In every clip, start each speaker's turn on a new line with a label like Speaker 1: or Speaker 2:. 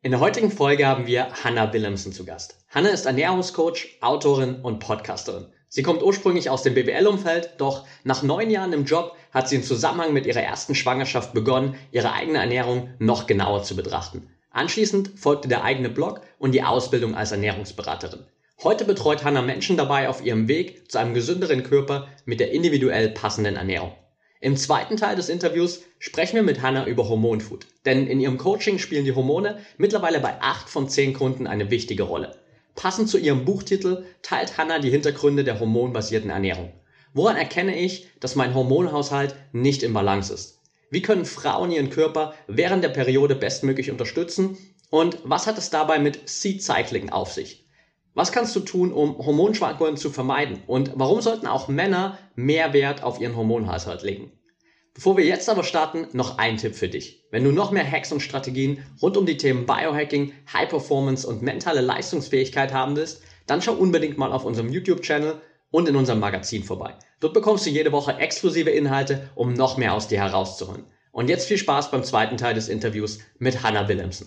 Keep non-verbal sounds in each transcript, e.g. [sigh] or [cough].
Speaker 1: In der heutigen Folge haben wir Hannah Willemsen zu Gast. Hannah ist Ernährungscoach, Autorin und Podcasterin. Sie kommt ursprünglich aus dem BWL-Umfeld, doch nach neun Jahren im Job hat sie im Zusammenhang mit ihrer ersten Schwangerschaft begonnen, ihre eigene Ernährung noch genauer zu betrachten. Anschließend folgte der eigene Blog und die Ausbildung als Ernährungsberaterin. Heute betreut Hannah Menschen dabei auf ihrem Weg zu einem gesünderen Körper mit der individuell passenden Ernährung. Im zweiten Teil des Interviews sprechen wir mit Hannah über Hormonfood. Denn in ihrem Coaching spielen die Hormone mittlerweile bei 8 von 10 Kunden eine wichtige Rolle. Passend zu ihrem Buchtitel teilt Hannah die Hintergründe der hormonbasierten Ernährung. Woran erkenne ich, dass mein Hormonhaushalt nicht im Balance ist? Wie können Frauen ihren Körper während der Periode bestmöglich unterstützen? Und was hat es dabei mit Seed Cycling auf sich? Was kannst du tun, um Hormonschwankungen zu vermeiden? Und warum sollten auch Männer mehr Wert auf ihren Hormonhaushalt legen? Bevor wir jetzt aber starten, noch ein Tipp für dich. Wenn du noch mehr Hacks und Strategien rund um die Themen Biohacking, High Performance und mentale Leistungsfähigkeit haben willst, dann schau unbedingt mal auf unserem YouTube-Channel und in unserem Magazin vorbei. Dort bekommst du jede Woche exklusive Inhalte, um noch mehr aus dir herauszuholen. Und jetzt viel Spaß beim zweiten Teil des Interviews mit Hannah Williamson.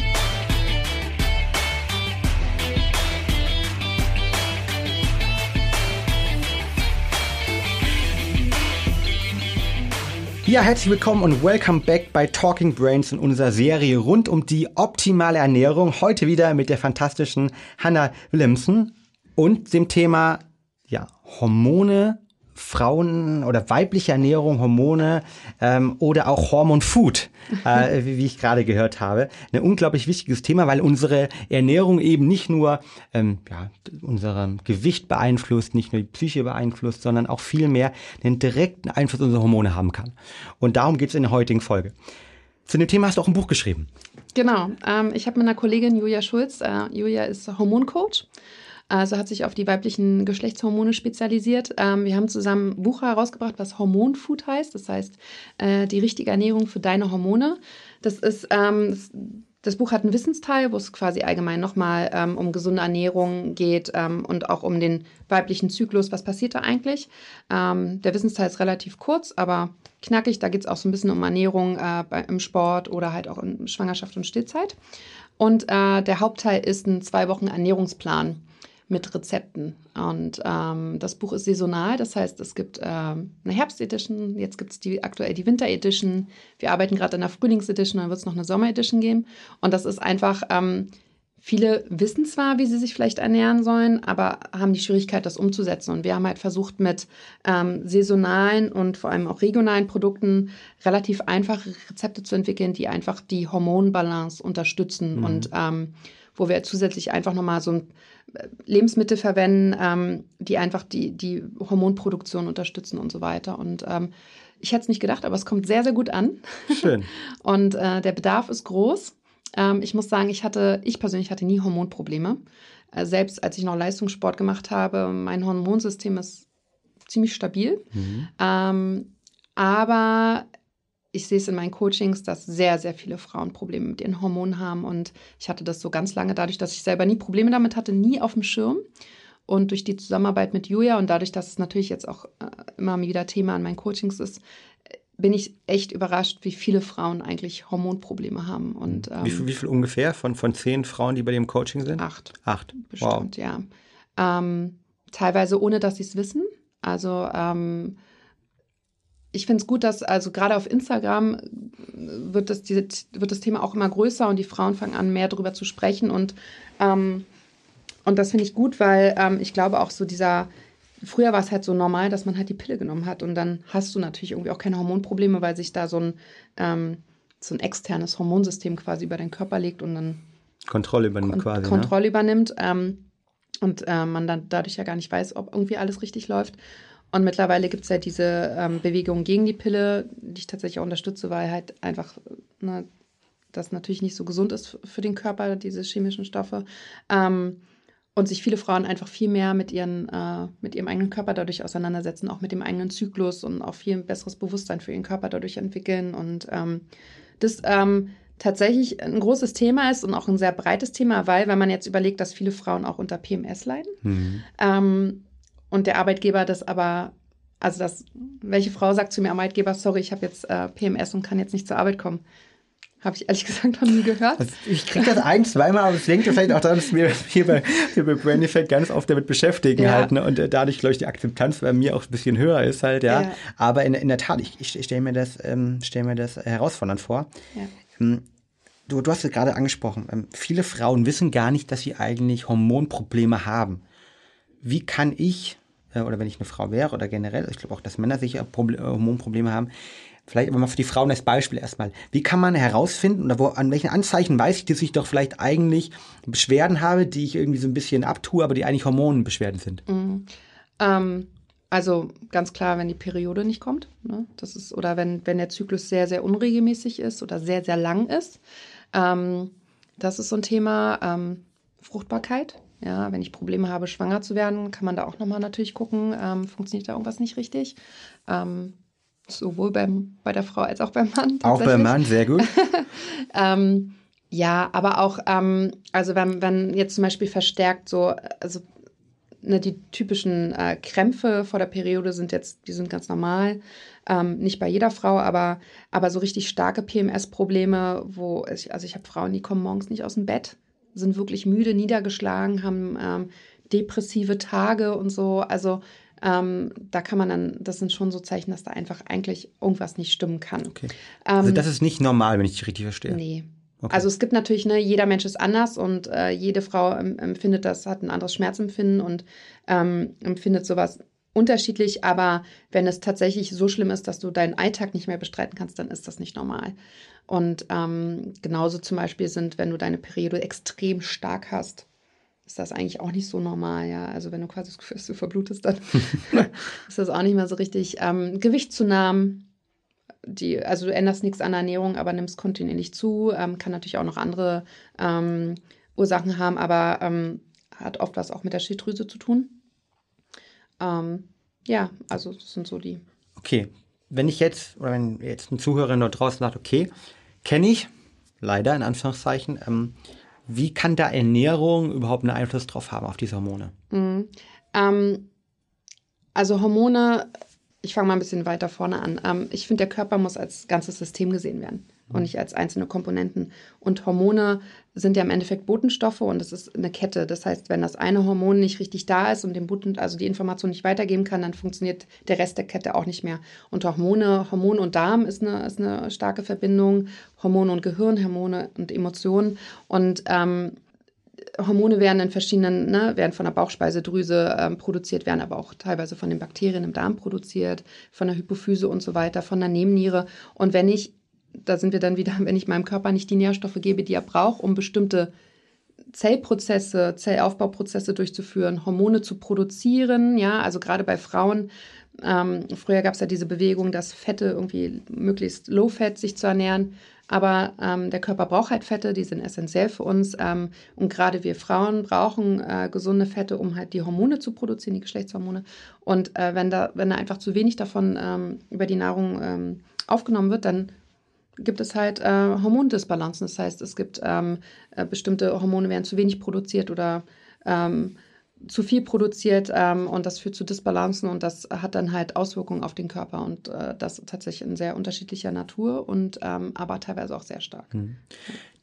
Speaker 2: Ja, herzlich willkommen und welcome back bei Talking Brains in unserer Serie rund um die optimale Ernährung. Heute wieder mit der fantastischen Hannah Williamson und dem Thema ja, Hormone, Frauen oder weibliche Ernährung, Hormone ähm, oder auch Hormonfood, äh, [laughs] wie, wie ich gerade gehört habe. Ein unglaublich wichtiges Thema, weil unsere Ernährung eben nicht nur ähm, ja, unser Gewicht beeinflusst, nicht nur die Psyche beeinflusst, sondern auch viel mehr einen direkten Einfluss auf unsere Hormone haben kann. Und darum geht es in der heutigen Folge. Zu dem Thema hast du auch ein Buch geschrieben.
Speaker 3: Genau. Ähm, ich habe mit einer Kollegin Julia Schulz, äh, Julia ist Hormoncoach also hat sich auf die weiblichen Geschlechtshormone spezialisiert. Ähm, wir haben zusammen ein Buch herausgebracht, was Hormonfood heißt. Das heißt, äh, die richtige Ernährung für deine Hormone. Das ist, ähm, das Buch hat einen Wissensteil, wo es quasi allgemein nochmal ähm, um gesunde Ernährung geht ähm, und auch um den weiblichen Zyklus. Was passiert da eigentlich? Ähm, der Wissensteil ist relativ kurz, aber knackig. Da geht es auch so ein bisschen um Ernährung äh, bei, im Sport oder halt auch in Schwangerschaft und Stillzeit. Und äh, der Hauptteil ist ein zwei Wochen Ernährungsplan mit Rezepten. Und ähm, das Buch ist saisonal, das heißt, es gibt ähm, eine Herbst-Edition, jetzt gibt es die, aktuell die Winter-Edition. Wir arbeiten gerade an der Frühlings-Edition, dann wird es noch eine Sommer-Edition geben. Und das ist einfach, ähm, viele wissen zwar, wie sie sich vielleicht ernähren sollen, aber haben die Schwierigkeit, das umzusetzen. Und wir haben halt versucht, mit ähm, saisonalen und vor allem auch regionalen Produkten relativ einfache Rezepte zu entwickeln, die einfach die Hormonbalance unterstützen mhm. und ähm, wo wir zusätzlich einfach nochmal so ein Lebensmittel verwenden, ähm, die einfach die, die Hormonproduktion unterstützen und so weiter. Und ähm, ich hätte es nicht gedacht, aber es kommt sehr, sehr gut an.
Speaker 2: Schön. [laughs]
Speaker 3: und äh, der Bedarf ist groß. Ähm, ich muss sagen, ich hatte, ich persönlich hatte nie Hormonprobleme. Äh, selbst als ich noch Leistungssport gemacht habe, mein Hormonsystem ist ziemlich stabil. Mhm. Ähm, aber ich sehe es in meinen Coachings, dass sehr, sehr viele Frauen Probleme mit ihren Hormonen haben. Und ich hatte das so ganz lange dadurch, dass ich selber nie Probleme damit hatte, nie auf dem Schirm. Und durch die Zusammenarbeit mit Julia und dadurch, dass es natürlich jetzt auch äh, immer wieder Thema an meinen Coachings ist, bin ich echt überrascht, wie viele Frauen eigentlich Hormonprobleme haben. Und,
Speaker 2: ähm, wie, viel, wie viel ungefähr von, von zehn Frauen, die bei dem Coaching sind?
Speaker 3: Acht.
Speaker 2: Acht.
Speaker 3: Bestimmt, wow. ja. Ähm, teilweise ohne, dass sie es wissen. Also ähm, ich finde es gut, dass also gerade auf Instagram wird das, diese, wird das Thema auch immer größer und die Frauen fangen an, mehr darüber zu sprechen. Und, ähm, und das finde ich gut, weil ähm, ich glaube auch so dieser, früher war es halt so normal, dass man halt die Pille genommen hat und dann hast du natürlich irgendwie auch keine Hormonprobleme, weil sich da so ein, ähm, so ein externes Hormonsystem quasi über den Körper legt und dann
Speaker 2: Kontrolle übernimmt kon quasi.
Speaker 3: Ne? Kontrolle ne? übernimmt. Ähm, und äh, man dann dadurch ja gar nicht weiß, ob irgendwie alles richtig läuft. Und mittlerweile gibt es ja diese ähm, Bewegung gegen die Pille, die ich tatsächlich auch unterstütze, weil halt einfach ne, das natürlich nicht so gesund ist für den Körper, diese chemischen Stoffe. Ähm, und sich viele Frauen einfach viel mehr mit, ihren, äh, mit ihrem eigenen Körper dadurch auseinandersetzen, auch mit dem eigenen Zyklus und auch viel besseres Bewusstsein für ihren Körper dadurch entwickeln. Und ähm, das ähm, tatsächlich ein großes Thema ist und auch ein sehr breites Thema, weil, wenn man jetzt überlegt, dass viele Frauen auch unter PMS leiden mhm. ähm, und der Arbeitgeber das aber, also das, welche Frau sagt zu mir Arbeitgeber, sorry, ich habe jetzt äh, PMS und kann jetzt nicht zur Arbeit kommen. Habe ich ehrlich [laughs] gesagt noch nie gehört.
Speaker 2: Also ich kriege das ein, zweimal, aber es denkt vielleicht auch daran, dass wir hier bei, hier bei Brain Effect ganz oft damit beschäftigen ja. halt. Ne? Und äh, dadurch, glaube ich, die Akzeptanz bei mir auch ein bisschen höher ist halt, ja. ja. Aber in, in der Tat, ich, ich stelle mir das, ähm, stell mir das herausfordernd vor. Ja. Ähm, du, du hast es gerade angesprochen. Ähm, viele Frauen wissen gar nicht, dass sie eigentlich Hormonprobleme haben. Wie kann ich, oder wenn ich eine Frau wäre oder generell, ich glaube auch, dass Männer sicher Proble Hormonprobleme haben, Vielleicht aber mal für die Frauen als Beispiel erstmal. Wie kann man herausfinden oder wo, an welchen Anzeichen weiß ich, dass ich doch vielleicht eigentlich Beschwerden habe, die ich irgendwie so ein bisschen abtue, aber die eigentlich Hormonbeschwerden sind?
Speaker 3: Mhm. Ähm, also ganz klar, wenn die Periode nicht kommt. Ne? Das ist, oder wenn, wenn der Zyklus sehr, sehr unregelmäßig ist oder sehr, sehr lang ist. Ähm, das ist so ein Thema. Ähm, Fruchtbarkeit. Ja, wenn ich Probleme habe, schwanger zu werden, kann man da auch nochmal natürlich gucken, ähm, funktioniert da irgendwas nicht richtig. Ähm, sowohl beim, bei der Frau als auch beim Mann.
Speaker 2: Auch beim Mann, sehr gut. [laughs]
Speaker 3: ähm, ja, aber auch, ähm, also wenn, wenn jetzt zum Beispiel verstärkt so, also ne, die typischen äh, Krämpfe vor der Periode sind jetzt, die sind ganz normal. Ähm, nicht bei jeder Frau, aber, aber so richtig starke PMS-Probleme, wo, ich, also ich habe Frauen, die kommen morgens nicht aus dem Bett, sind wirklich müde, niedergeschlagen, haben ähm, depressive Tage und so. Also ähm, da kann man dann, das sind schon so Zeichen, dass da einfach eigentlich irgendwas nicht stimmen kann.
Speaker 2: Okay. Also ähm, das ist nicht normal, wenn ich dich richtig verstehe.
Speaker 3: Nee. Okay. Also es gibt natürlich, ne, jeder Mensch ist anders und äh, jede Frau empfindet das, hat ein anderes Schmerzempfinden und ähm, empfindet sowas unterschiedlich, aber wenn es tatsächlich so schlimm ist, dass du deinen Alltag nicht mehr bestreiten kannst, dann ist das nicht normal. Und ähm, genauso zum Beispiel sind, wenn du deine Periode extrem stark hast, ist das eigentlich auch nicht so normal, ja. Also wenn du quasi das Gefühl hast, du verblutest, dann [laughs] ist das auch nicht mehr so richtig. Ähm, Gewichtszunahmen, die, also du änderst nichts an der Ernährung, aber nimmst kontinuierlich zu, ähm, kann natürlich auch noch andere ähm, Ursachen haben, aber ähm, hat oft was auch mit der Schilddrüse zu tun. Ähm, ja, also das sind so die.
Speaker 2: Okay, wenn ich jetzt, oder wenn jetzt ein Zuhörer dort draußen sagt, okay, kenne ich, leider in Anführungszeichen, ähm, wie kann da Ernährung überhaupt einen Einfluss drauf haben, auf diese Hormone?
Speaker 3: Mhm. Ähm, also Hormone, ich fange mal ein bisschen weiter vorne an. Ähm, ich finde, der Körper muss als ganzes System gesehen werden und nicht als einzelne Komponenten. Und Hormone sind ja im Endeffekt Botenstoffe und es ist eine Kette. Das heißt, wenn das eine Hormon nicht richtig da ist und den Boten, also die Information nicht weitergeben kann, dann funktioniert der Rest der Kette auch nicht mehr. Und Hormone, Hormon und Darm ist eine, ist eine starke Verbindung. Hormone und Gehirn, Hormone und Emotionen. Und ähm, Hormone werden in verschiedenen, ne, werden von der Bauchspeisedrüse ähm, produziert, werden aber auch teilweise von den Bakterien im Darm produziert, von der Hypophyse und so weiter, von der Nebenniere. Und wenn ich da sind wir dann wieder, wenn ich meinem Körper nicht die Nährstoffe gebe, die er braucht, um bestimmte Zellprozesse, Zellaufbauprozesse durchzuführen, Hormone zu produzieren. Ja, also gerade bei Frauen. Ähm, früher gab es ja diese Bewegung, dass Fette irgendwie möglichst low-fat sich zu ernähren. Aber ähm, der Körper braucht halt Fette, die sind essentiell für uns. Ähm, und gerade wir Frauen brauchen äh, gesunde Fette, um halt die Hormone zu produzieren, die Geschlechtshormone. Und äh, wenn, da, wenn da einfach zu wenig davon ähm, über die Nahrung ähm, aufgenommen wird, dann gibt es halt äh, Hormondisbalancen. Das heißt, es gibt ähm, äh, bestimmte Hormone werden zu wenig produziert oder ähm, zu viel produziert ähm, und das führt zu Disbalancen und das hat dann halt Auswirkungen auf den Körper und äh, das tatsächlich in sehr unterschiedlicher Natur und ähm, aber teilweise auch sehr stark. Mhm.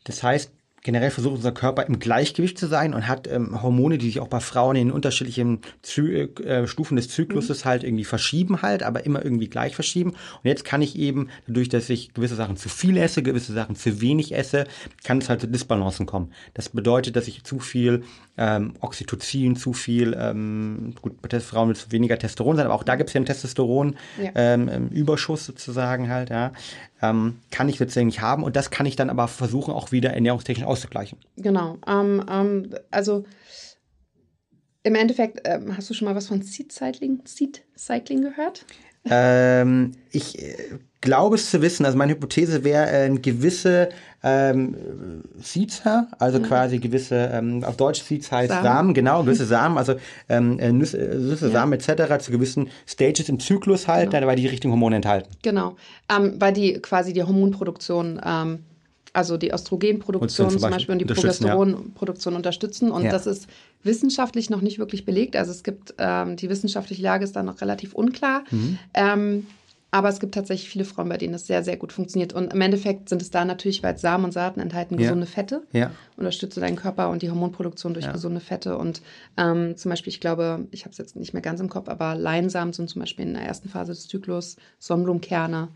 Speaker 2: Das heißt, generell versucht unser Körper im Gleichgewicht zu sein und hat ähm, Hormone, die sich auch bei Frauen in unterschiedlichen Zy äh, Stufen des Zykluses mhm. halt irgendwie verschieben halt, aber immer irgendwie gleich verschieben. Und jetzt kann ich eben, dadurch, dass ich gewisse Sachen zu viel esse, gewisse Sachen zu wenig esse, kann es halt zu Disbalancen kommen. Das bedeutet, dass ich zu viel ähm, Oxytocin, zu viel, ähm, gut, bei Frauen wird es weniger Testosteron sein, aber auch da gibt es ja einen Testosteron-Überschuss ja. ähm, sozusagen halt, ja ähm, kann ich sozusagen nicht haben und das kann ich dann aber versuchen, auch wieder ernährungstechnisch auszugleichen.
Speaker 3: Genau. Ähm, ähm, also im Endeffekt, ähm, hast du schon mal was von Seed Cycling, Seed Cycling gehört?
Speaker 2: Ähm, ich äh, glaube es zu wissen, also meine Hypothese wäre, äh, gewisse ähm, Seeds, also ja. quasi gewisse, ähm, auf Deutsch Seeds heißt Samen, Samen genau, gewisse Samen, also ähm, äh, Nüsse, äh, Nüsse ja. Samen etc. zu gewissen Stages im Zyklus halt, genau. weil die richtigen Hormone enthalten.
Speaker 3: Genau, ähm, weil die quasi die Hormonproduktion ähm, also die Östrogenproduktion zum, zum Beispiel und die Progesteronproduktion ja. unterstützen. Und ja. das ist wissenschaftlich noch nicht wirklich belegt. Also es gibt, ähm, die wissenschaftliche Lage ist da noch relativ unklar. Mhm. Ähm, aber es gibt tatsächlich viele Frauen, bei denen das sehr, sehr gut funktioniert. Und im Endeffekt sind es da natürlich, weil Samen und Saaten enthalten gesunde ja. Fette. Ja. Unterstütze deinen Körper und die Hormonproduktion durch ja. gesunde Fette. Und ähm, zum Beispiel, ich glaube, ich habe es jetzt nicht mehr ganz im Kopf, aber Leinsamen sind zum Beispiel in der ersten Phase des Zyklus, Sonnenblumenkerne.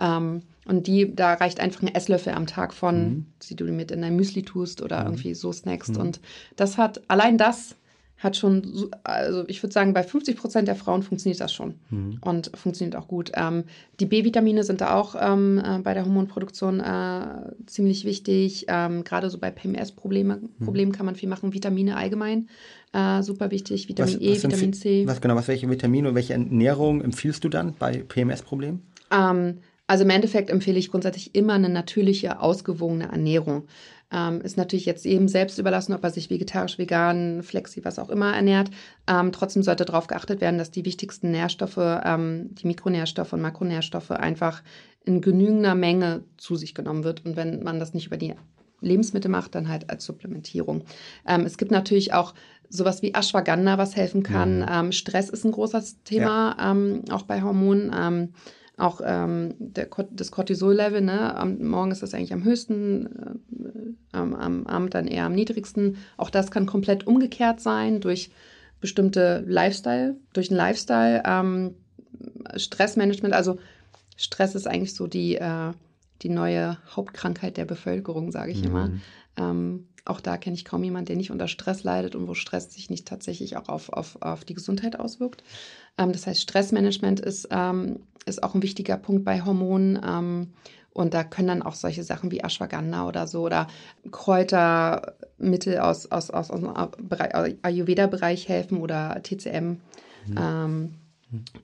Speaker 3: Ähm, und die, da reicht einfach ein Esslöffel am Tag von, mhm. die du mit in dein Müsli tust oder mhm. irgendwie so snackst. Mhm. Und das hat, allein das hat schon, also ich würde sagen, bei 50 Prozent der Frauen funktioniert das schon mhm. und funktioniert auch gut. Ähm, die B-Vitamine sind da auch ähm, äh, bei der Hormonproduktion äh, ziemlich wichtig. Ähm, Gerade so bei PMS-Problemen mhm. kann man viel machen. Vitamine allgemein äh, super wichtig. Vitamin was, E, was Vitamin C.
Speaker 2: Was genau, was welche Vitamine und welche Ernährung empfiehlst du dann bei PMS-Problemen?
Speaker 3: Ähm, also im Endeffekt empfehle ich grundsätzlich immer eine natürliche, ausgewogene Ernährung. Ähm, ist natürlich jetzt eben selbst überlassen, ob er sich vegetarisch, vegan, flexi, was auch immer ernährt. Ähm, trotzdem sollte darauf geachtet werden, dass die wichtigsten Nährstoffe, ähm, die Mikronährstoffe und Makronährstoffe einfach in genügender Menge zu sich genommen wird. Und wenn man das nicht über die Lebensmittel macht, dann halt als Supplementierung. Ähm, es gibt natürlich auch sowas wie Ashwagandha, was helfen kann. Mhm. Ähm, Stress ist ein großes Thema, ja. ähm, auch bei Hormonen. Auch ähm, der, das Cortisol-Level, ne? am Morgen ist das eigentlich am höchsten, äh, am, am Abend dann eher am niedrigsten. Auch das kann komplett umgekehrt sein durch bestimmte Lifestyle, durch einen Lifestyle, ähm, Stressmanagement. Also Stress ist eigentlich so die, äh, die neue Hauptkrankheit der Bevölkerung, sage ich mhm. immer. Ähm, auch da kenne ich kaum jemanden, der nicht unter Stress leidet und wo Stress sich nicht tatsächlich auch auf, auf, auf die Gesundheit auswirkt. Ähm, das heißt, Stressmanagement ist, ähm, ist auch ein wichtiger Punkt bei Hormonen. Ähm, und da können dann auch solche Sachen wie Ashwagandha oder so oder Kräutermittel aus, aus, aus, aus dem Ayurveda-Bereich helfen oder TCM. Mhm. Ähm,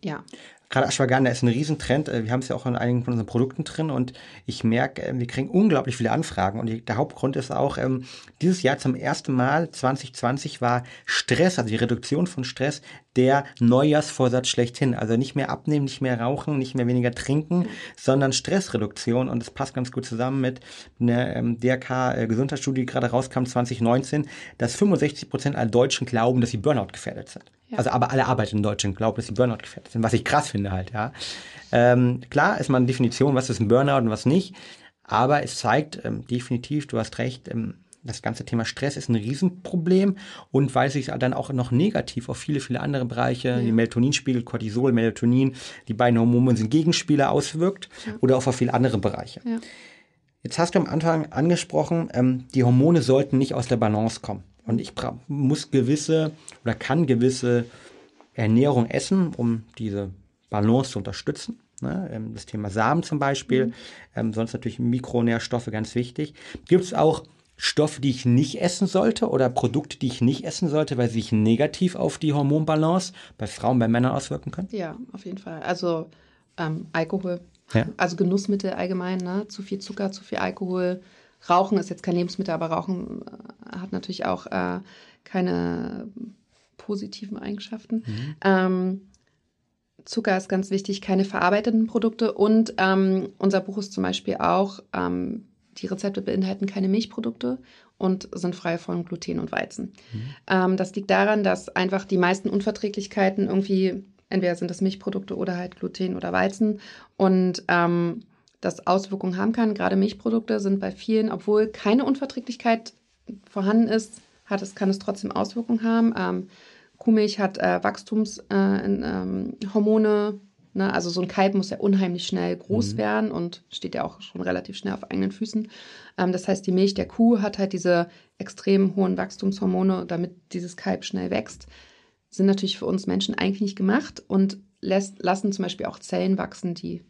Speaker 3: ja.
Speaker 2: Gerade Ashwagandha ist ein Riesentrend. Äh, wir haben es ja auch in einigen von unseren Produkten drin und ich merke, äh, wir kriegen unglaublich viele Anfragen. Und der Hauptgrund ist auch, ähm, dieses Jahr zum ersten Mal, 2020, war Stress, also die Reduktion von Stress, der Neujahrsvorsatz schlechthin. Also nicht mehr abnehmen, nicht mehr rauchen, nicht mehr weniger trinken, sondern Stressreduktion. Und das passt ganz gut zusammen mit einer ähm, DRK-Gesundheitsstudie, die gerade rauskam 2019, dass 65 Prozent aller Deutschen glauben, dass sie Burnout gefährdet sind. Ja. Also aber alle Arbeiter in Deutschland glauben, dass sie Burnout gefährdet sind, was ich krass finde halt, ja. Ähm, klar ist mal eine Definition, was ist ein Burnout und was nicht, aber es zeigt ähm, definitiv, du hast recht, ähm, das ganze Thema Stress ist ein Riesenproblem und weil sich dann auch noch negativ auf viele, viele andere Bereiche, ja. die Melatoninspiegel, Cortisol, Melatonin, die beiden Hormone sind Gegenspieler auswirkt ja. oder auch auf viele andere Bereiche. Ja. Jetzt hast du am Anfang angesprochen, ähm, die Hormone sollten nicht aus der Balance kommen. Und ich muss gewisse oder kann gewisse Ernährung essen, um diese Balance zu unterstützen. Ne? Ähm, das Thema Samen zum Beispiel, mhm. ähm, sonst natürlich Mikronährstoffe ganz wichtig. Gibt es auch Stoffe, die ich nicht essen sollte oder Produkte, die ich nicht essen sollte, weil sie sich negativ auf die Hormonbalance bei Frauen, bei Männern auswirken können?
Speaker 3: Ja, auf jeden Fall. Also ähm, Alkohol, ja. also Genussmittel allgemein, ne? zu viel Zucker, zu viel Alkohol, Rauchen ist jetzt kein Lebensmittel, aber Rauchen äh, hat natürlich auch äh, keine positiven Eigenschaften. Mhm. Ähm, Zucker ist ganz wichtig, keine verarbeiteten Produkte und ähm, unser Buch ist zum Beispiel auch, ähm, die Rezepte beinhalten keine Milchprodukte und sind frei von Gluten und Weizen. Mhm. Ähm, das liegt daran, dass einfach die meisten Unverträglichkeiten irgendwie, entweder sind das Milchprodukte oder halt Gluten oder Weizen und ähm, das Auswirkungen haben kann. Gerade Milchprodukte sind bei vielen, obwohl keine Unverträglichkeit vorhanden ist, hat es, kann es trotzdem Auswirkungen haben. Ähm, Kuhmilch hat äh, Wachstumshormone, äh, ne? also so ein Kalb muss ja unheimlich schnell groß mhm. werden und steht ja auch schon relativ schnell auf eigenen Füßen. Ähm, das heißt, die Milch der Kuh hat halt diese extrem hohen Wachstumshormone, damit dieses Kalb schnell wächst. Sind natürlich für uns Menschen eigentlich nicht gemacht und lässt, lassen zum Beispiel auch Zellen wachsen, die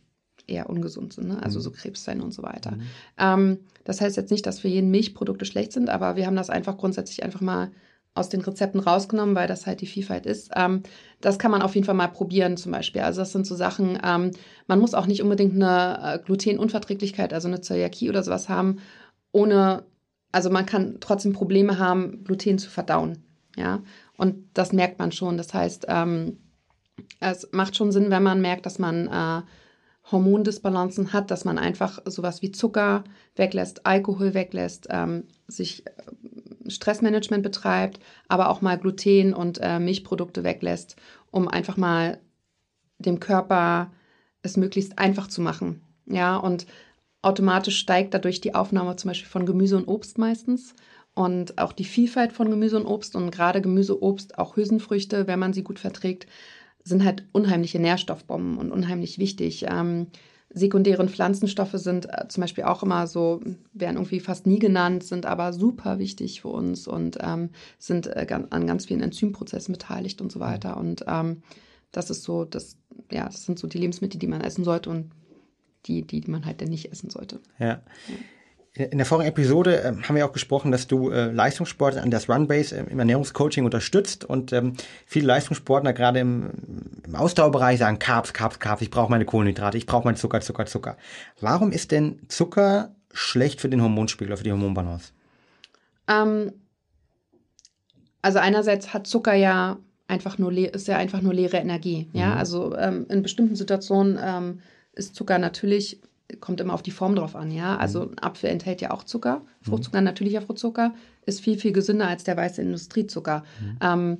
Speaker 3: eher ungesund sind, ne? also mhm. so Krebszellen und so weiter. Mhm. Ähm, das heißt jetzt nicht, dass für jeden Milchprodukte schlecht sind, aber wir haben das einfach grundsätzlich einfach mal aus den Rezepten rausgenommen, weil das halt die Vielfalt ist. Ähm, das kann man auf jeden Fall mal probieren zum Beispiel. Also das sind so Sachen, ähm, man muss auch nicht unbedingt eine äh, Glutenunverträglichkeit, also eine Zöliakie oder sowas haben, ohne, also man kann trotzdem Probleme haben, Gluten zu verdauen. Ja, und das merkt man schon. Das heißt, ähm, es macht schon Sinn, wenn man merkt, dass man äh, Hormondisbalancen hat, dass man einfach sowas wie Zucker weglässt, Alkohol weglässt, ähm, sich Stressmanagement betreibt, aber auch mal Gluten und äh, Milchprodukte weglässt, um einfach mal dem Körper es möglichst einfach zu machen. Ja, und automatisch steigt dadurch die Aufnahme zum Beispiel von Gemüse und Obst meistens und auch die Vielfalt von Gemüse und Obst und gerade Gemüse, Obst, auch Hülsenfrüchte, wenn man sie gut verträgt, sind halt unheimliche Nährstoffbomben und unheimlich wichtig. Ähm, sekundären Pflanzenstoffe sind äh, zum Beispiel auch immer so, werden irgendwie fast nie genannt, sind aber super wichtig für uns und ähm, sind äh, an ganz vielen Enzymprozessen beteiligt und so weiter. Und ähm, das ist so, das, ja, das sind so die Lebensmittel, die man essen sollte und die, die, die man halt dann nicht essen sollte.
Speaker 2: Ja. ja. In der vorigen Episode äh, haben wir auch gesprochen, dass du äh, Leistungssportler an das Runbase äh, im Ernährungscoaching unterstützt und ähm, viele Leistungssportler gerade im, im Ausdauerbereich sagen Carbs, Carbs, Carbs, ich brauche meine Kohlenhydrate, ich brauche meinen Zucker, Zucker, Zucker. Warum ist denn Zucker schlecht für den Hormonspiegel, für die Hormonbalance?
Speaker 3: Ähm, also einerseits hat Zucker ja einfach nur ist ja einfach nur leere Energie. Ja, mhm. also ähm, in bestimmten Situationen ähm, ist Zucker natürlich kommt immer auf die Form drauf an, ja. Also mhm. ein Apfel enthält ja auch Zucker, Fruchtzucker, mhm. natürlicher Fruchtzucker, ist viel, viel gesünder als der weiße Industriezucker. Mhm. Ähm,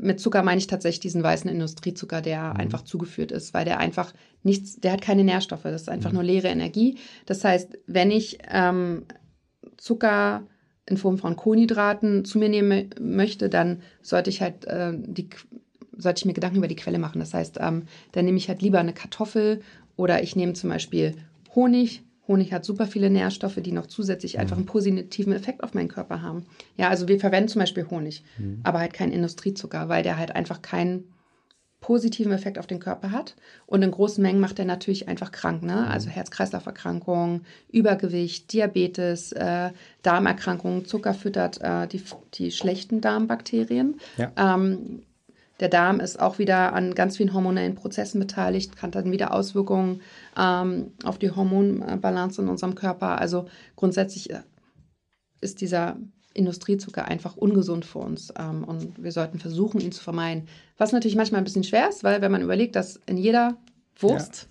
Speaker 3: mit Zucker meine ich tatsächlich diesen weißen Industriezucker, der mhm. einfach zugeführt ist, weil der einfach nichts, der hat keine Nährstoffe, das ist einfach mhm. nur leere Energie. Das heißt, wenn ich ähm, Zucker in Form von Kohlenhydraten zu mir nehmen möchte, dann sollte ich halt äh, die sollte ich mir Gedanken über die Quelle machen. Das heißt, ähm, dann nehme ich halt lieber eine Kartoffel oder ich nehme zum Beispiel Honig. Honig hat super viele Nährstoffe, die noch zusätzlich einfach einen positiven Effekt auf meinen Körper haben. Ja, also wir verwenden zum Beispiel Honig, mhm. aber halt keinen Industriezucker, weil der halt einfach keinen positiven Effekt auf den Körper hat. Und in großen Mengen macht er natürlich einfach krank, ne? Mhm. Also Herz-Kreislauf-Erkrankungen, Übergewicht, Diabetes, äh, Darmerkrankungen. Zucker füttert äh, die, die schlechten Darmbakterien. Ja. Ähm, der Darm ist auch wieder an ganz vielen hormonellen Prozessen beteiligt, kann dann wieder Auswirkungen ähm, auf die Hormonbalance in unserem Körper. Also grundsätzlich äh, ist dieser Industriezucker einfach ungesund für uns ähm, und wir sollten versuchen, ihn zu vermeiden. Was natürlich manchmal ein bisschen schwer ist, weil wenn man überlegt, dass in jeder Wurst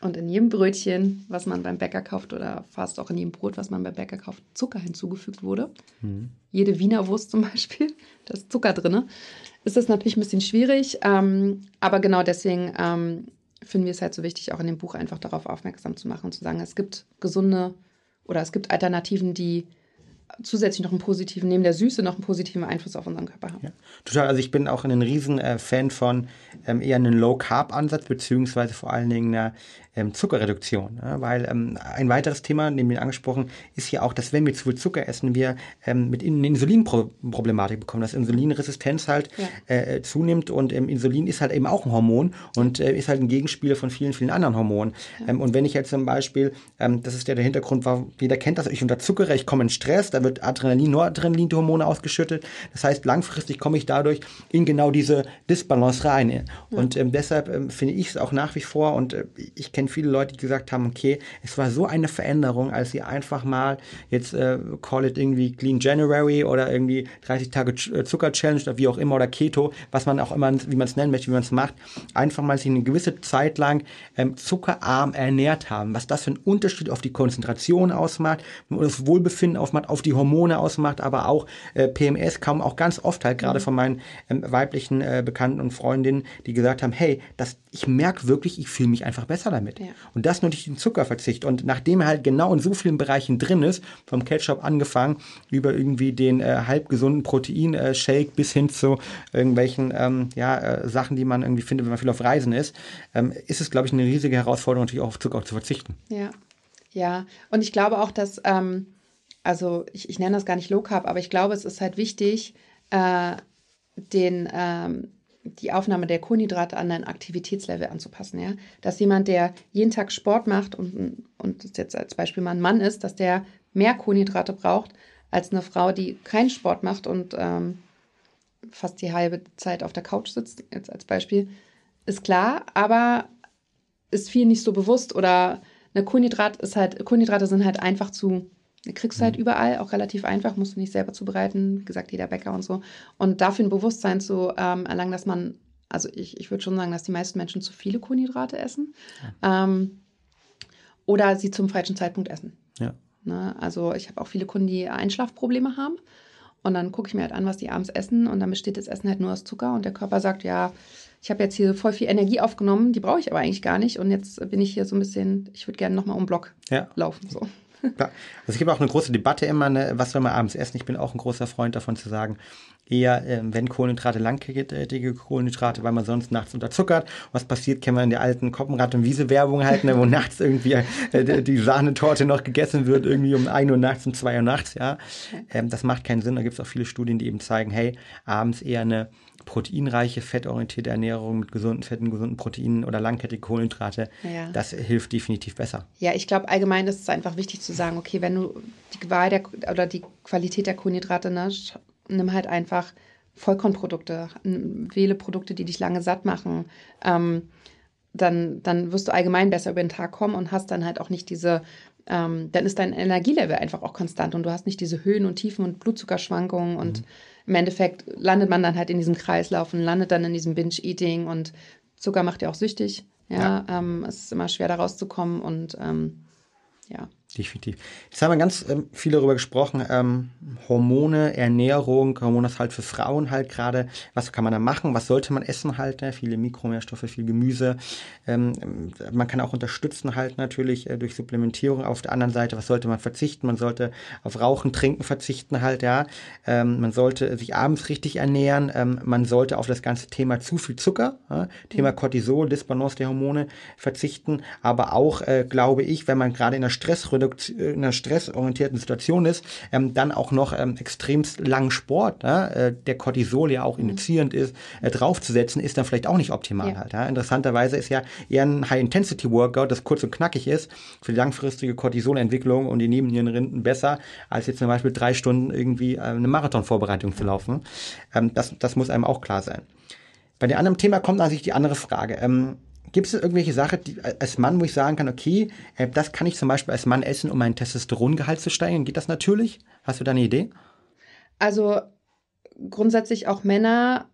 Speaker 3: ja. und in jedem Brötchen, was man beim Bäcker kauft oder fast auch in jedem Brot, was man beim Bäcker kauft, Zucker hinzugefügt wurde. Mhm. Jede Wiener Wurst zum Beispiel, [laughs] da ist Zucker drin ist das natürlich ein bisschen schwierig. Ähm, aber genau deswegen ähm, finden wir es halt so wichtig, auch in dem Buch einfach darauf aufmerksam zu machen und zu sagen, es gibt gesunde oder es gibt Alternativen, die zusätzlich noch einen positiven, neben der Süße noch einen positiven Einfluss auf unseren Körper haben. Ja,
Speaker 2: total. Also ich bin auch ein riesen äh, Fan von ähm, eher einem Low-Carb-Ansatz, beziehungsweise vor allen Dingen einer ähm, Zuckerreduktion. Ja, weil ähm, ein weiteres Thema, neben den angesprochen, ist ja auch, dass wenn wir zu viel Zucker essen, wir ähm, mit eine Insulinproblematik bekommen, dass Insulinresistenz halt ja. äh, zunimmt und ähm, Insulin ist halt eben auch ein Hormon und äh, ist halt ein Gegenspieler von vielen, vielen anderen Hormonen. Ja. Ähm, und wenn ich jetzt zum Beispiel, ähm, das ist ja der Hintergrund, war, jeder kennt das, ich unterzuckere, ich komme in Stress, da wird Adrenalin, Noradrenalin, die Hormone ausgeschüttet. Das heißt, langfristig komme ich dadurch in genau diese Disbalance rein. Und ähm, deshalb ähm, finde ich es auch nach wie vor und äh, ich kenne kenne viele Leute, die gesagt haben, okay, es war so eine Veränderung, als sie einfach mal jetzt äh, call it irgendwie Clean January oder irgendwie 30 Tage äh, Zucker Challenge oder wie auch immer oder Keto, was man auch immer, wie man es nennen möchte, wie man es macht, einfach mal sich eine gewisse Zeit lang ähm, zuckerarm ernährt haben. Was das für einen Unterschied auf die Konzentration ausmacht, das Wohlbefinden ausmacht, auf die Hormone ausmacht, aber auch äh, PMS kam auch ganz oft halt gerade mhm. von meinen ähm, weiblichen äh, Bekannten und Freundinnen, die gesagt haben, hey, das, ich merke wirklich, ich fühle mich einfach besser damit. Ja. Und das nur durch den Zuckerverzicht. Und nachdem er halt genau in so vielen Bereichen drin ist, vom Ketchup angefangen, über irgendwie den äh, halbgesunden Proteinshake bis hin zu irgendwelchen ähm, ja, äh, Sachen, die man irgendwie findet, wenn man viel auf Reisen ist, ähm, ist es, glaube ich, eine riesige Herausforderung, natürlich auch auf Zucker zu verzichten.
Speaker 3: Ja, ja. Und ich glaube auch, dass, ähm, also ich, ich nenne das gar nicht Low Carb, aber ich glaube, es ist halt wichtig, äh, den ähm, die Aufnahme der Kohlenhydrate an dein Aktivitätslevel anzupassen. Ja? Dass jemand, der jeden Tag Sport macht und, und jetzt als Beispiel mal ein Mann ist, dass der mehr Kohlenhydrate braucht als eine Frau, die keinen Sport macht und ähm, fast die halbe Zeit auf der Couch sitzt, jetzt als Beispiel, ist klar, aber ist viel nicht so bewusst oder eine Kohlenhydrat ist halt, Kohlenhydrate sind halt einfach zu, kriegst du halt mhm. überall, auch relativ einfach, musst du nicht selber zubereiten, wie gesagt, jeder Bäcker und so. Und dafür ein Bewusstsein zu ähm, erlangen, dass man, also ich, ich würde schon sagen, dass die meisten Menschen zu viele Kohlenhydrate essen. Ja. Ähm, oder sie zum falschen Zeitpunkt essen.
Speaker 2: Ja.
Speaker 3: Ne? Also ich habe auch viele Kunden, die Einschlafprobleme haben. Und dann gucke ich mir halt an, was die abends essen. Und dann besteht das Essen halt nur aus Zucker. Und der Körper sagt, ja, ich habe jetzt hier voll viel Energie aufgenommen, die brauche ich aber eigentlich gar nicht. Und jetzt bin ich hier so ein bisschen, ich würde gerne nochmal um den Block ja. laufen. So. [laughs]
Speaker 2: Ja. Also es gibt auch eine große Debatte immer, ne, was soll man abends essen? Ich bin auch ein großer Freund davon zu sagen, eher, äh, wenn Kohlenhydrate, langkettige Kohlenhydrate, weil man sonst nachts unterzuckert. Was passiert, kennen wir in der alten Koppenrad- und Wiese-Werbung halt, ne, wo [laughs] nachts irgendwie äh, die Sahnetorte noch gegessen wird, irgendwie um 1 Uhr nachts, um 2 Uhr nachts, ja. Ähm, das macht keinen Sinn. Da gibt es auch viele Studien, die eben zeigen, hey, abends eher eine proteinreiche, fettorientierte Ernährung mit gesunden Fetten, gesunden Proteinen oder langkettige Kohlenhydrate, ja. das hilft definitiv besser.
Speaker 3: Ja, ich glaube allgemein ist es einfach wichtig zu sagen, okay, wenn du die Wahl der oder die Qualität der Kohlenhydrate ne, nimm halt einfach Vollkornprodukte, wähle Produkte, die dich lange satt machen. Ähm, dann, dann wirst du allgemein besser über den Tag kommen und hast dann halt auch nicht diese, ähm, dann ist dein Energielevel einfach auch konstant und du hast nicht diese Höhen und Tiefen und Blutzuckerschwankungen und mhm. im Endeffekt landet man dann halt in diesem Kreislauf und landet dann in diesem Binge-Eating und Zucker macht ja auch süchtig. Ja, ja. Ähm, es ist immer schwer da rauszukommen und ähm, ja
Speaker 2: definitiv. Jetzt haben wir ganz ähm, viel darüber gesprochen, ähm, Hormone, Ernährung, Hormone ist halt für Frauen halt gerade, was kann man da machen, was sollte man essen halt, ne? viele Mikronährstoffe, viel Gemüse. Ähm, man kann auch unterstützen halt natürlich äh, durch Supplementierung. Auf der anderen Seite, was sollte man verzichten? Man sollte auf Rauchen, Trinken verzichten halt, ja. Ähm, man sollte sich abends richtig ernähren. Ähm, man sollte auf das ganze Thema zu viel Zucker, ja? Thema mhm. Cortisol, Disbalance der Hormone verzichten. Aber auch, äh, glaube ich, wenn man gerade in der In einer stressorientierten Situation ist, ähm, dann auch noch ähm, extremst langen Sport, ne, äh, der Cortisol ja auch mhm. initiierend ist, äh, draufzusetzen, ist dann vielleicht auch nicht optimal ja. halt. Ja. Interessanterweise ist ja eher ein High-Intensity-Workout, das kurz und knackig ist, für die langfristige Cortisolentwicklung und die Nebennierenrinden besser, als jetzt zum Beispiel drei Stunden irgendwie äh, eine Marathonvorbereitung zu laufen. Ähm, das, das muss einem auch klar sein. Bei dem anderen Thema kommt natürlich die andere Frage. Ähm, Gibt es irgendwelche Sachen, die, als Mann, wo ich sagen kann, okay, äh, das kann ich zum Beispiel als Mann essen, um meinen Testosterongehalt zu steigern? Geht das natürlich? Hast du da eine Idee?
Speaker 3: Also grundsätzlich auch Männer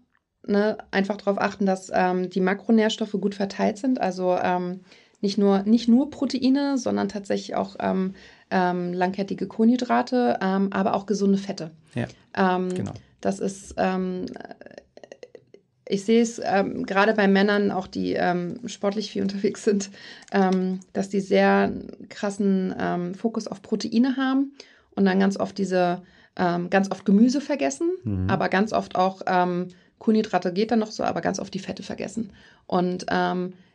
Speaker 3: ne, einfach darauf achten, dass ähm, die Makronährstoffe gut verteilt sind. Also ähm, nicht, nur, nicht nur Proteine, sondern tatsächlich auch ähm, ähm langkettige Kohlenhydrate, ähm, aber auch gesunde Fette.
Speaker 2: Ja,
Speaker 3: ähm, genau. Das ist ich sehe es ähm, gerade bei Männern, auch die ähm, sportlich viel unterwegs sind, ähm, dass die sehr krassen ähm, Fokus auf Proteine haben und dann ganz oft diese, ähm, ganz oft Gemüse vergessen, mhm. aber ganz oft auch ähm, Kohlenhydrate geht dann noch so, aber ganz oft die Fette vergessen. Und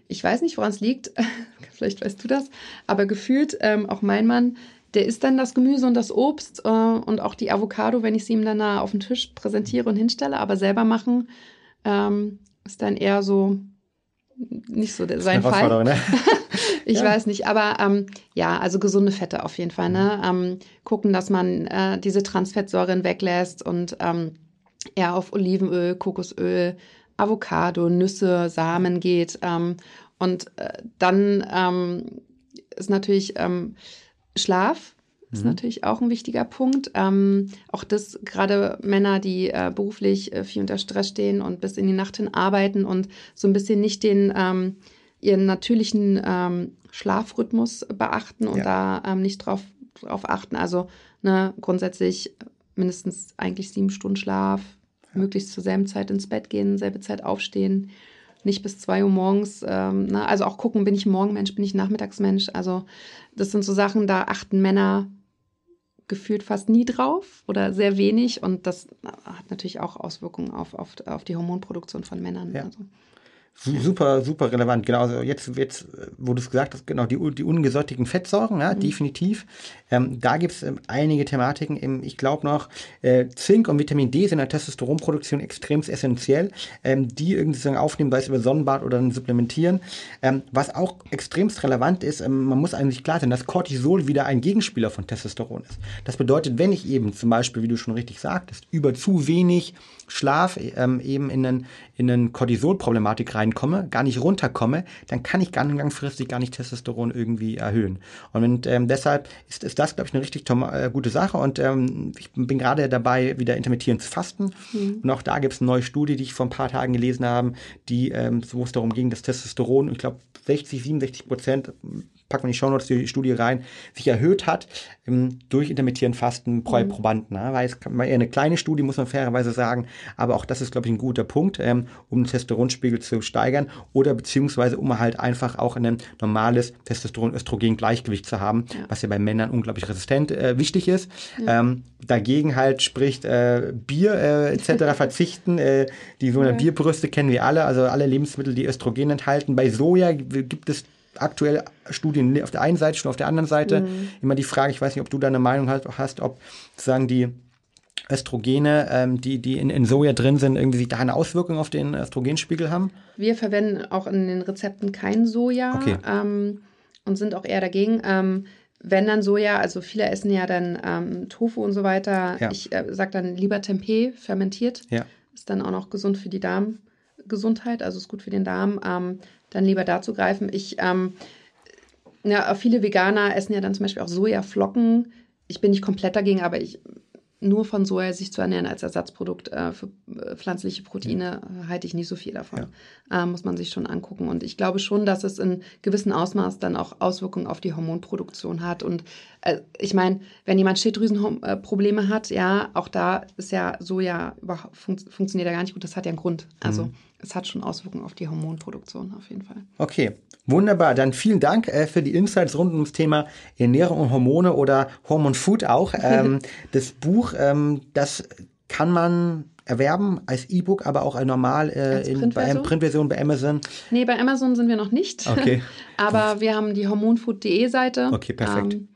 Speaker 3: ich weiß nicht, woran es liegt, [laughs] vielleicht weißt du das, aber gefühlt auch mein Mann, der isst dann das Gemüse und das Obst äh, und auch die Avocado, wenn ich sie ihm dann auf den Tisch präsentiere und hinstelle, aber selber machen ähm, ist dann eher so nicht so sein Fall. Ne? [laughs] ich ja. weiß nicht, aber ähm, ja, also gesunde Fette auf jeden Fall. Ne? Ähm, gucken, dass man äh, diese Transfettsäuren weglässt und ähm, eher auf Olivenöl, Kokosöl, Avocado, Nüsse, Samen geht. Ähm, und äh, dann ähm, ist natürlich ähm, Schlaf ist mhm. natürlich auch ein wichtiger Punkt. Ähm, auch das, gerade Männer, die äh, beruflich äh, viel unter Stress stehen und bis in die Nacht hin arbeiten und so ein bisschen nicht den ähm, ihren natürlichen ähm, Schlafrhythmus beachten und ja. da ähm, nicht drauf, drauf achten. Also ne, grundsätzlich mindestens eigentlich sieben Stunden Schlaf, ja. möglichst zur selben Zeit ins Bett gehen, selbe Zeit aufstehen nicht bis zwei Uhr morgens. Ähm, ne? Also auch gucken, bin ich Morgenmensch, bin ich Nachmittagsmensch. Also das sind so Sachen, da achten Männer gefühlt fast nie drauf oder sehr wenig und das hat natürlich auch Auswirkungen auf, auf, auf die Hormonproduktion von Männern.
Speaker 2: Ja.
Speaker 3: Also.
Speaker 2: Super, super relevant. Genau, also jetzt, jetzt wo du es gesagt hast, genau, die, die ungesättigten Fettsäuren, ja, mhm. definitiv. Ähm, da gibt es ähm, einige Thematiken. Im, ich glaube noch, äh, Zink und Vitamin D sind in der Testosteronproduktion extrem essentiell, ähm, die irgendwie sozusagen aufnehmen, sei es über Sonnenbad oder dann supplementieren. Ähm, was auch extremst relevant ist, ähm, man muss eigentlich klar sein, dass Cortisol wieder ein Gegenspieler von Testosteron ist. Das bedeutet, wenn ich eben zum Beispiel, wie du schon richtig sagtest, über zu wenig Schlaf ähm, eben in einen, in einen Cortisol-Problematik reinkomme, gar nicht runterkomme, dann kann ich ganz langfristig gar nicht Testosteron irgendwie erhöhen. Und ähm, deshalb ist, ist das, glaube ich, eine richtig äh, gute Sache. Und ähm, ich bin gerade dabei, wieder intermittierend zu fasten. Mhm. Und auch da gibt es eine neue Studie, die ich vor ein paar Tagen gelesen habe, die, ähm, wo es darum ging, dass Testosteron, ich glaube, 60, 67 Prozent packen wir in die Shownotes die Studie rein, sich erhöht hat ähm, durch intermittierend Fasten pro mhm. Probanden. Ne? Weil es war eher eine kleine Studie, muss man fairerweise sagen, aber auch das ist, glaube ich, ein guter Punkt, ähm, um den Testosteronspiegel zu steigern oder beziehungsweise um halt einfach auch ein normales Testosteron-Östrogen-Gleichgewicht zu haben, ja. was ja bei Männern unglaublich resistent äh, wichtig ist. Ja. Ähm, dagegen halt spricht äh, Bier äh, etc. [laughs] verzichten. Äh, die sogenannten ja. Bierbrüste kennen wir alle, also alle Lebensmittel, die Östrogen enthalten. Bei Soja gibt es aktuell Studien auf der einen Seite, schon auf der anderen Seite. Mhm. Immer die Frage, ich weiß nicht, ob du da eine Meinung hast, ob sozusagen die Östrogene, ähm, die, die in, in Soja drin sind, irgendwie da eine Auswirkung auf den Östrogenspiegel haben?
Speaker 3: Wir verwenden auch in den Rezepten kein Soja okay. ähm, und sind auch eher dagegen. Ähm, wenn dann Soja, also viele essen ja dann ähm, Tofu und so weiter. Ja. Ich äh, sage dann lieber Tempeh, fermentiert. Ja. Ist dann auch noch gesund für die Darmgesundheit, also ist gut für den Darm. Dann lieber dazu greifen. Ich, ähm, ja, viele Veganer essen ja dann zum Beispiel auch Sojaflocken. Ich bin nicht komplett dagegen, aber ich nur von Soja sich zu ernähren als Ersatzprodukt äh, für äh, pflanzliche Proteine äh, halte ich nicht so viel davon. Ja. Äh, muss man sich schon angucken. Und ich glaube schon, dass es in gewissem Ausmaß dann auch Auswirkungen auf die Hormonproduktion hat. Und äh, ich meine, wenn jemand Schilddrüsenprobleme hat, ja, auch da ist ja Soja überhaupt fun funktioniert ja gar nicht gut. Das hat ja einen Grund. Also mhm. es hat schon Auswirkungen auf die Hormonproduktion auf jeden Fall.
Speaker 2: Okay, wunderbar. Dann vielen Dank äh, für die Insights rund ums Thema Ernährung und Hormone oder Hormon Food auch. Ähm, [laughs] das Buch, ähm, das kann man erwerben als E-Book, aber auch normal äh, in, bei Printversion bei Amazon?
Speaker 3: Nee, bei Amazon sind wir noch nicht. Okay. [laughs] aber wir haben die hormonfood.de Seite.
Speaker 2: Okay, perfekt. Ähm,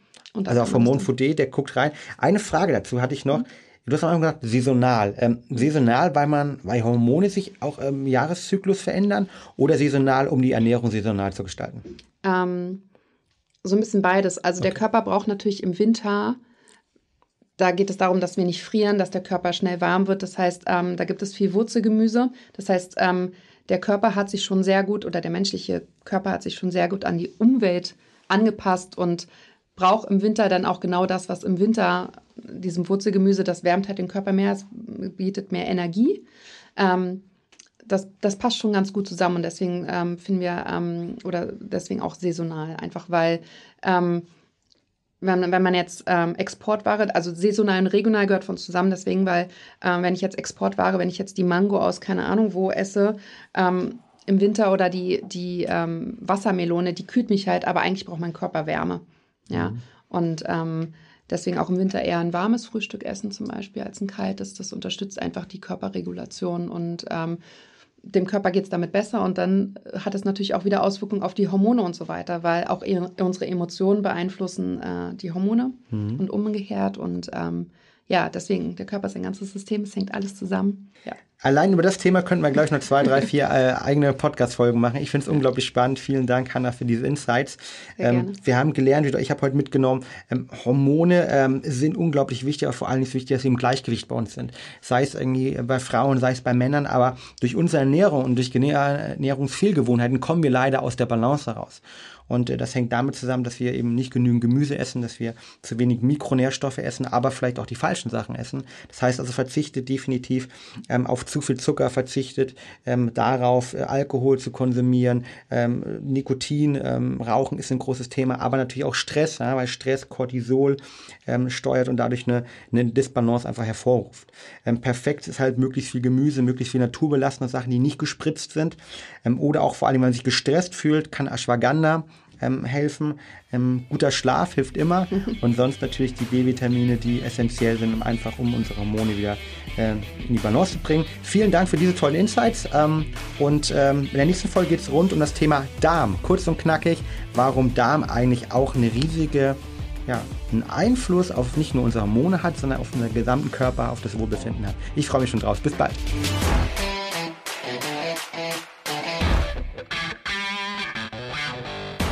Speaker 2: also auf hormonfood.de, der guckt rein. Eine Frage dazu hatte ich noch. Mhm. Du hast auch gesagt, saisonal. Ähm, saisonal, weil man, weil Hormone sich auch im Jahreszyklus verändern oder saisonal, um die Ernährung saisonal zu gestalten?
Speaker 3: Ähm, so ein bisschen beides. Also okay. der Körper braucht natürlich im Winter da geht es darum, dass wir nicht frieren, dass der Körper schnell warm wird. Das heißt, ähm, da gibt es viel Wurzelgemüse. Das heißt, ähm, der Körper hat sich schon sehr gut oder der menschliche Körper hat sich schon sehr gut an die Umwelt angepasst und braucht im Winter dann auch genau das, was im Winter diesem Wurzelgemüse, das wärmt halt den Körper mehr, es bietet mehr Energie. Ähm, das, das passt schon ganz gut zusammen und deswegen ähm, finden wir, ähm, oder deswegen auch saisonal, einfach weil ähm, wenn, wenn man jetzt ähm, Exportware, also saisonal und regional gehört von zusammen, deswegen, weil ähm, wenn ich jetzt Exportware, wenn ich jetzt die Mango aus keine Ahnung wo esse, im Winter oder die, die Wassermelone, die kühlt mich halt, aber eigentlich braucht mein Körper Wärme. Ja. Mhm. Und ähm, deswegen auch im Winter eher ein warmes Frühstück essen, zum Beispiel, als ein kaltes. Das unterstützt einfach die Körperregulation und ähm, dem Körper geht es damit besser und dann hat es natürlich auch wieder Auswirkungen auf die Hormone und so weiter, weil auch e unsere Emotionen beeinflussen äh, die Hormone mhm. und umgekehrt und ähm, ja, deswegen, der Körper ist ein ganzes System, es hängt alles zusammen. Ja.
Speaker 2: Allein über das Thema könnten wir gleich noch zwei, drei, vier äh, eigene Podcast-Folgen machen. Ich finde es unglaublich spannend. Vielen Dank, Hanna, für diese Insights. Ähm, wir haben gelernt, ich habe heute mitgenommen, ähm, Hormone ähm, sind unglaublich wichtig, aber vor allem ist wichtig, dass sie im Gleichgewicht bei uns sind. Sei es irgendwie bei Frauen, sei es bei Männern, aber durch unsere Ernährung und durch Ernährungsfehlgewohnheiten kommen wir leider aus der Balance heraus. Und äh, das hängt damit zusammen, dass wir eben nicht genügend Gemüse essen, dass wir zu wenig Mikronährstoffe essen, aber vielleicht auch die falschen Sachen essen. Das heißt also, verzichtet definitiv ähm, auf zu viel Zucker, verzichtet ähm, darauf, äh, Alkohol zu konsumieren. Ähm, Nikotin, ähm, Rauchen ist ein großes Thema, aber natürlich auch Stress, ja, weil Stress Cortisol ähm, steuert und dadurch eine, eine Disbalance einfach hervorruft. Ähm, perfekt ist halt möglichst viel Gemüse, möglichst viel naturbelassene Sachen, die nicht gespritzt sind. Ähm, oder auch vor allem, wenn man sich gestresst fühlt, kann Ashwagandha ähm, helfen. Ähm, guter Schlaf hilft immer [laughs] und sonst natürlich die B-Vitamine, die essentiell sind, um einfach um unsere Hormone wieder äh, in die Balance zu bringen. Vielen Dank für diese tollen Insights ähm, und ähm, in der nächsten Folge geht es rund um das Thema Darm. Kurz und knackig, warum Darm eigentlich auch eine riesige ja, einen Einfluss auf nicht nur unsere Hormone hat, sondern auf unseren gesamten Körper, auf das Wohlbefinden hat. Ich freue mich schon drauf. Bis bald.